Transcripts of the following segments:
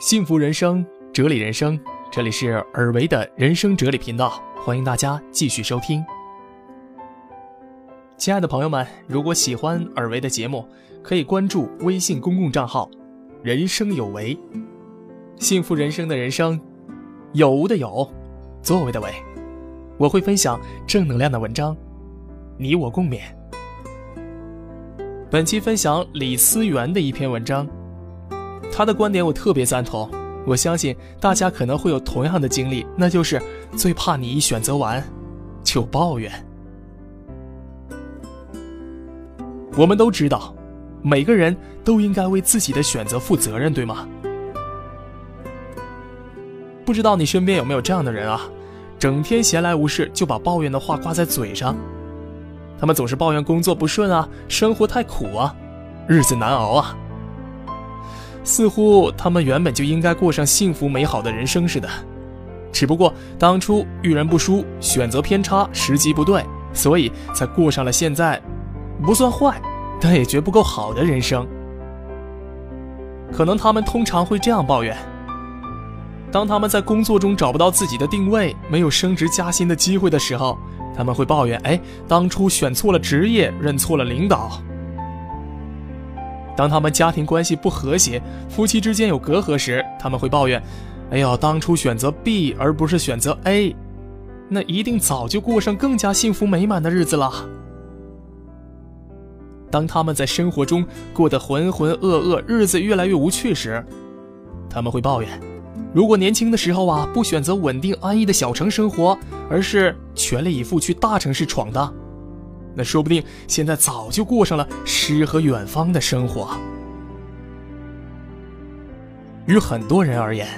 幸福人生，哲理人生，这里是尔维的人生哲理频道，欢迎大家继续收听。亲爱的朋友们，如果喜欢尔维的节目，可以关注微信公共账号“人生有为”，幸福人生的人生，有无的有，作为的为，我会分享正能量的文章，你我共勉。本期分享李思源的一篇文章。他的观点我特别赞同，我相信大家可能会有同样的经历，那就是最怕你一选择完就抱怨。我们都知道，每个人都应该为自己的选择负责任，对吗？不知道你身边有没有这样的人啊？整天闲来无事就把抱怨的话挂在嘴上，他们总是抱怨工作不顺啊，生活太苦啊，日子难熬啊。似乎他们原本就应该过上幸福美好的人生似的，只不过当初遇人不淑，选择偏差，时机不对，所以才过上了现在不算坏，但也绝不够好的人生。可能他们通常会这样抱怨：当他们在工作中找不到自己的定位，没有升职加薪的机会的时候，他们会抱怨：哎，当初选错了职业，认错了领导。当他们家庭关系不和谐，夫妻之间有隔阂时，他们会抱怨：“哎呦，当初选择 B 而不是选择 A，那一定早就过上更加幸福美满的日子了。”当他们在生活中过得浑浑噩噩，日子越来越无趣时，他们会抱怨：“如果年轻的时候啊，不选择稳定安逸的小城生活，而是全力以赴去大城市闯荡。”那说不定现在早就过上了诗和远方的生活。于很多人而言，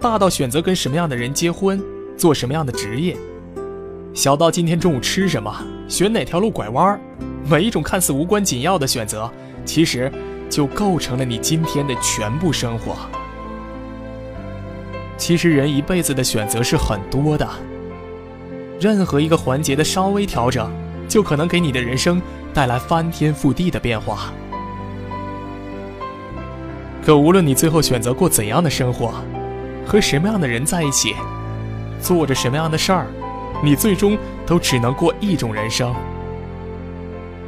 大到选择跟什么样的人结婚，做什么样的职业；小到今天中午吃什么，选哪条路拐弯儿，每一种看似无关紧要的选择，其实就构成了你今天的全部生活。其实人一辈子的选择是很多的，任何一个环节的稍微调整。就可能给你的人生带来翻天覆地的变化。可无论你最后选择过怎样的生活，和什么样的人在一起，做着什么样的事儿，你最终都只能过一种人生。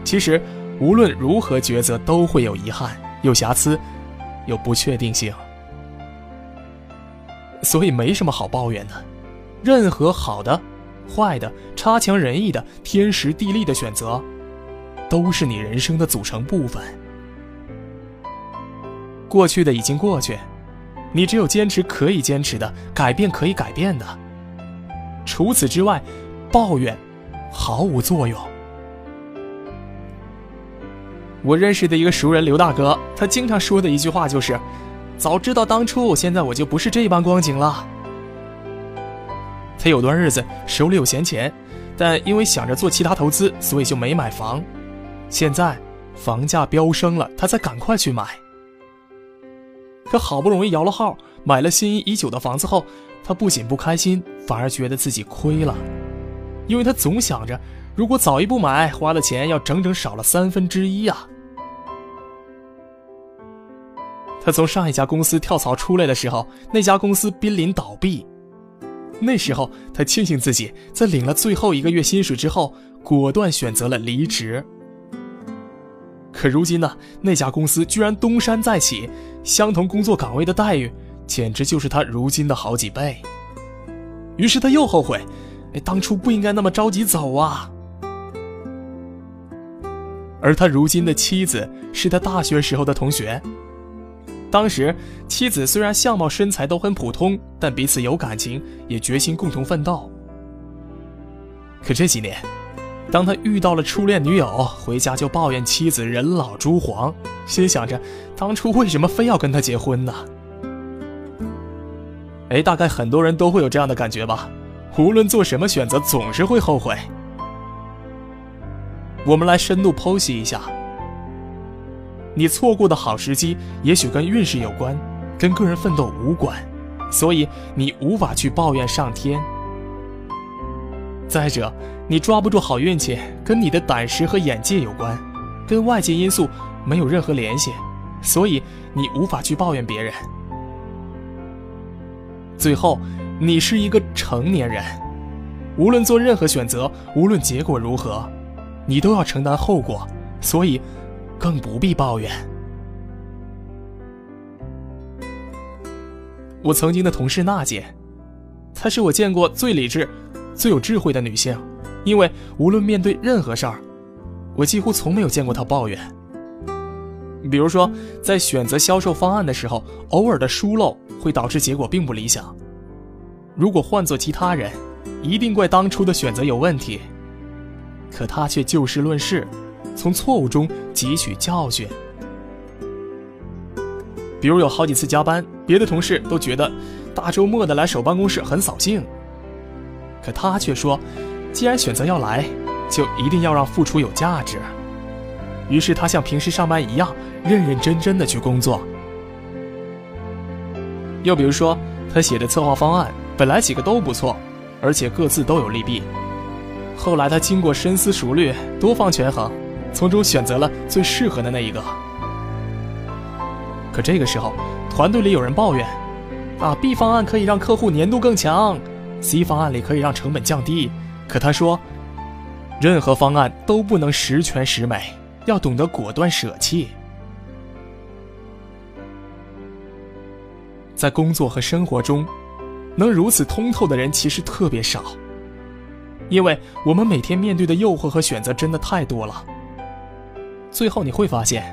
其实，无论如何抉择，都会有遗憾、有瑕疵、有不确定性，所以没什么好抱怨的。任何好的。坏的、差强人意的、天时地利的选择，都是你人生的组成部分。过去的已经过去，你只有坚持可以坚持的，改变可以改变的。除此之外，抱怨毫无作用。我认识的一个熟人刘大哥，他经常说的一句话就是：“早知道当初，现在我就不是这般光景了。”他有段日子手里有闲钱，但因为想着做其他投资，所以就没买房。现在房价飙升了，他才赶快去买。可好不容易摇了号，买了心仪已久的房子后，他不仅不开心，反而觉得自己亏了，因为他总想着，如果早一步买，花的钱要整整少了三分之一啊。他从上一家公司跳槽出来的时候，那家公司濒临倒闭。那时候，他庆幸自己在领了最后一个月薪水之后，果断选择了离职。可如今呢，那家公司居然东山再起，相同工作岗位的待遇，简直就是他如今的好几倍。于是他又后悔，哎，当初不应该那么着急走啊。而他如今的妻子是他大学时候的同学。当时，妻子虽然相貌身材都很普通，但彼此有感情，也决心共同奋斗。可这几年，当他遇到了初恋女友，回家就抱怨妻子人老珠黄，心想着当初为什么非要跟他结婚呢？哎，大概很多人都会有这样的感觉吧。无论做什么选择，总是会后悔。我们来深度剖析一下。你错过的好时机，也许跟运势有关，跟个人奋斗无关，所以你无法去抱怨上天。再者，你抓不住好运气，跟你的胆识和眼界有关，跟外界因素没有任何联系，所以你无法去抱怨别人。最后，你是一个成年人，无论做任何选择，无论结果如何，你都要承担后果，所以，更不必抱怨。我曾经的同事娜姐，她是我见过最理智、最有智慧的女性，因为无论面对任何事儿，我几乎从没有见过她抱怨。比如说，在选择销售方案的时候，偶尔的疏漏会导致结果并不理想。如果换做其他人，一定怪当初的选择有问题。可她却就事论事，从错误中汲取教训。比如有好几次加班，别的同事都觉得大周末的来守办公室很扫兴，可他却说，既然选择要来，就一定要让付出有价值。于是他像平时上班一样，认认真真的去工作。又比如说，他写的策划方案本来几个都不错，而且各自都有利弊，后来他经过深思熟虑，多方权衡，从中选择了最适合的那一个。可这个时候，团队里有人抱怨：“啊，B 方案可以让客户粘度更强，C 方案里可以让成本降低。”可他说：“任何方案都不能十全十美，要懂得果断舍弃。”在工作和生活中，能如此通透的人其实特别少，因为我们每天面对的诱惑和选择真的太多了。最后你会发现。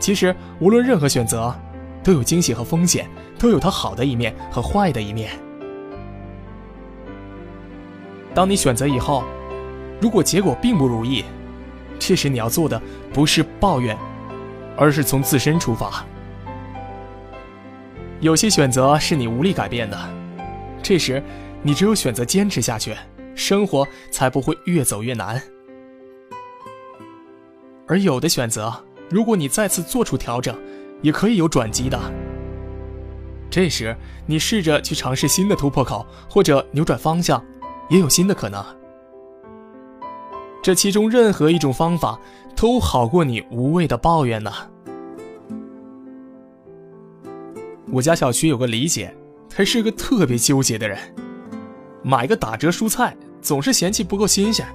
其实，无论任何选择，都有惊喜和风险，都有它好的一面和坏的一面。当你选择以后，如果结果并不如意，这时你要做的不是抱怨，而是从自身出发。有些选择是你无力改变的，这时你只有选择坚持下去，生活才不会越走越难。而有的选择。如果你再次做出调整，也可以有转机的。这时，你试着去尝试新的突破口，或者扭转方向，也有新的可能。这其中任何一种方法，都好过你无谓的抱怨呢。我家小区有个李姐，她是个特别纠结的人，买个打折蔬菜总是嫌弃不够新鲜，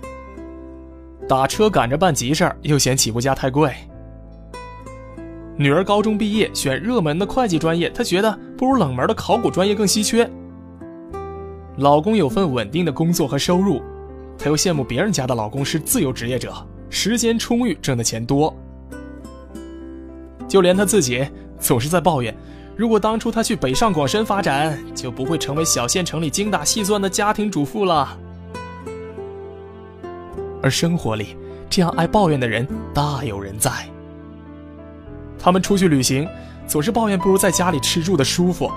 打车赶着办急事儿又嫌起步价太贵。女儿高中毕业，选热门的会计专业，她觉得不如冷门的考古专业更稀缺。老公有份稳定的工作和收入，她又羡慕别人家的老公是自由职业者，时间充裕，挣的钱多。就连她自己总是在抱怨，如果当初她去北上广深发展，就不会成为小县城里精打细算的家庭主妇了。而生活里，这样爱抱怨的人大有人在。他们出去旅行，总是抱怨不如在家里吃住的舒服；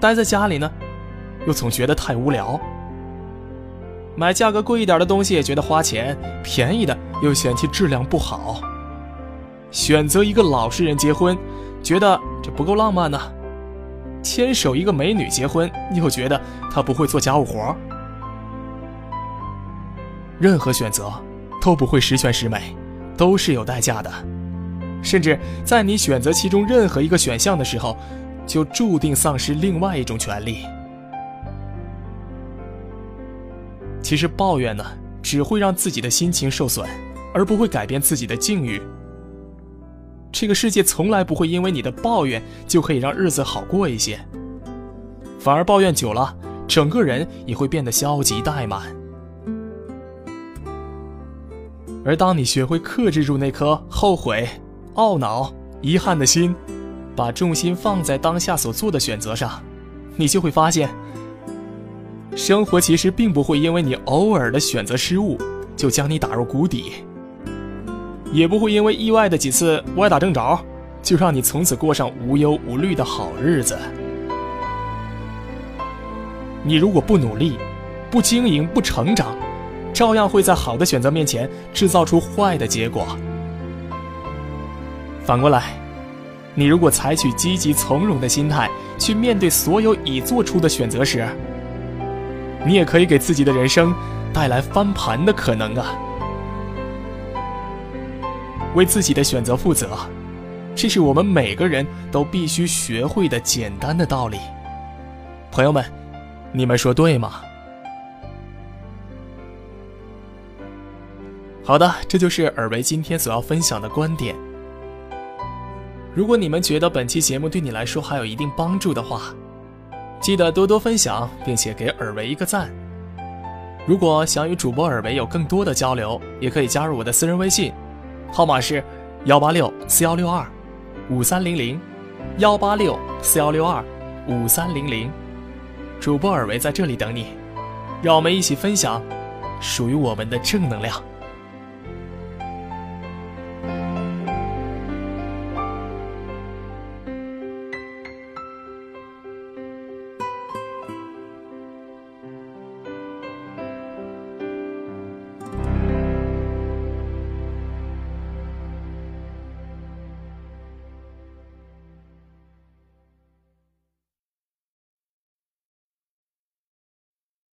待在家里呢，又总觉得太无聊。买价格贵一点的东西也觉得花钱，便宜的又嫌弃质量不好。选择一个老实人结婚，觉得这不够浪漫呢；牵手一个美女结婚，又觉得她不会做家务活。任何选择都不会十全十美，都是有代价的。甚至在你选择其中任何一个选项的时候，就注定丧失另外一种权利。其实抱怨呢，只会让自己的心情受损，而不会改变自己的境遇。这个世界从来不会因为你的抱怨就可以让日子好过一些，反而抱怨久了，整个人也会变得消极怠慢。而当你学会克制住那颗后悔。懊恼、遗憾的心，把重心放在当下所做的选择上，你就会发现，生活其实并不会因为你偶尔的选择失误就将你打入谷底，也不会因为意外的几次歪打正着就让你从此过上无忧无虑的好日子。你如果不努力、不经营、不成长，照样会在好的选择面前制造出坏的结果。反过来，你如果采取积极从容的心态去面对所有已做出的选择时，你也可以给自己的人生带来翻盘的可能啊！为自己的选择负责，这是我们每个人都必须学会的简单的道理。朋友们，你们说对吗？好的，这就是尔维今天所要分享的观点。如果你们觉得本期节目对你来说还有一定帮助的话，记得多多分享，并且给尔维一个赞。如果想与主播尔维有更多的交流，也可以加入我的私人微信，号码是幺八六四幺六二五三零零，幺八六四幺六二五三零零。主播尔维在这里等你，让我们一起分享属于我们的正能量。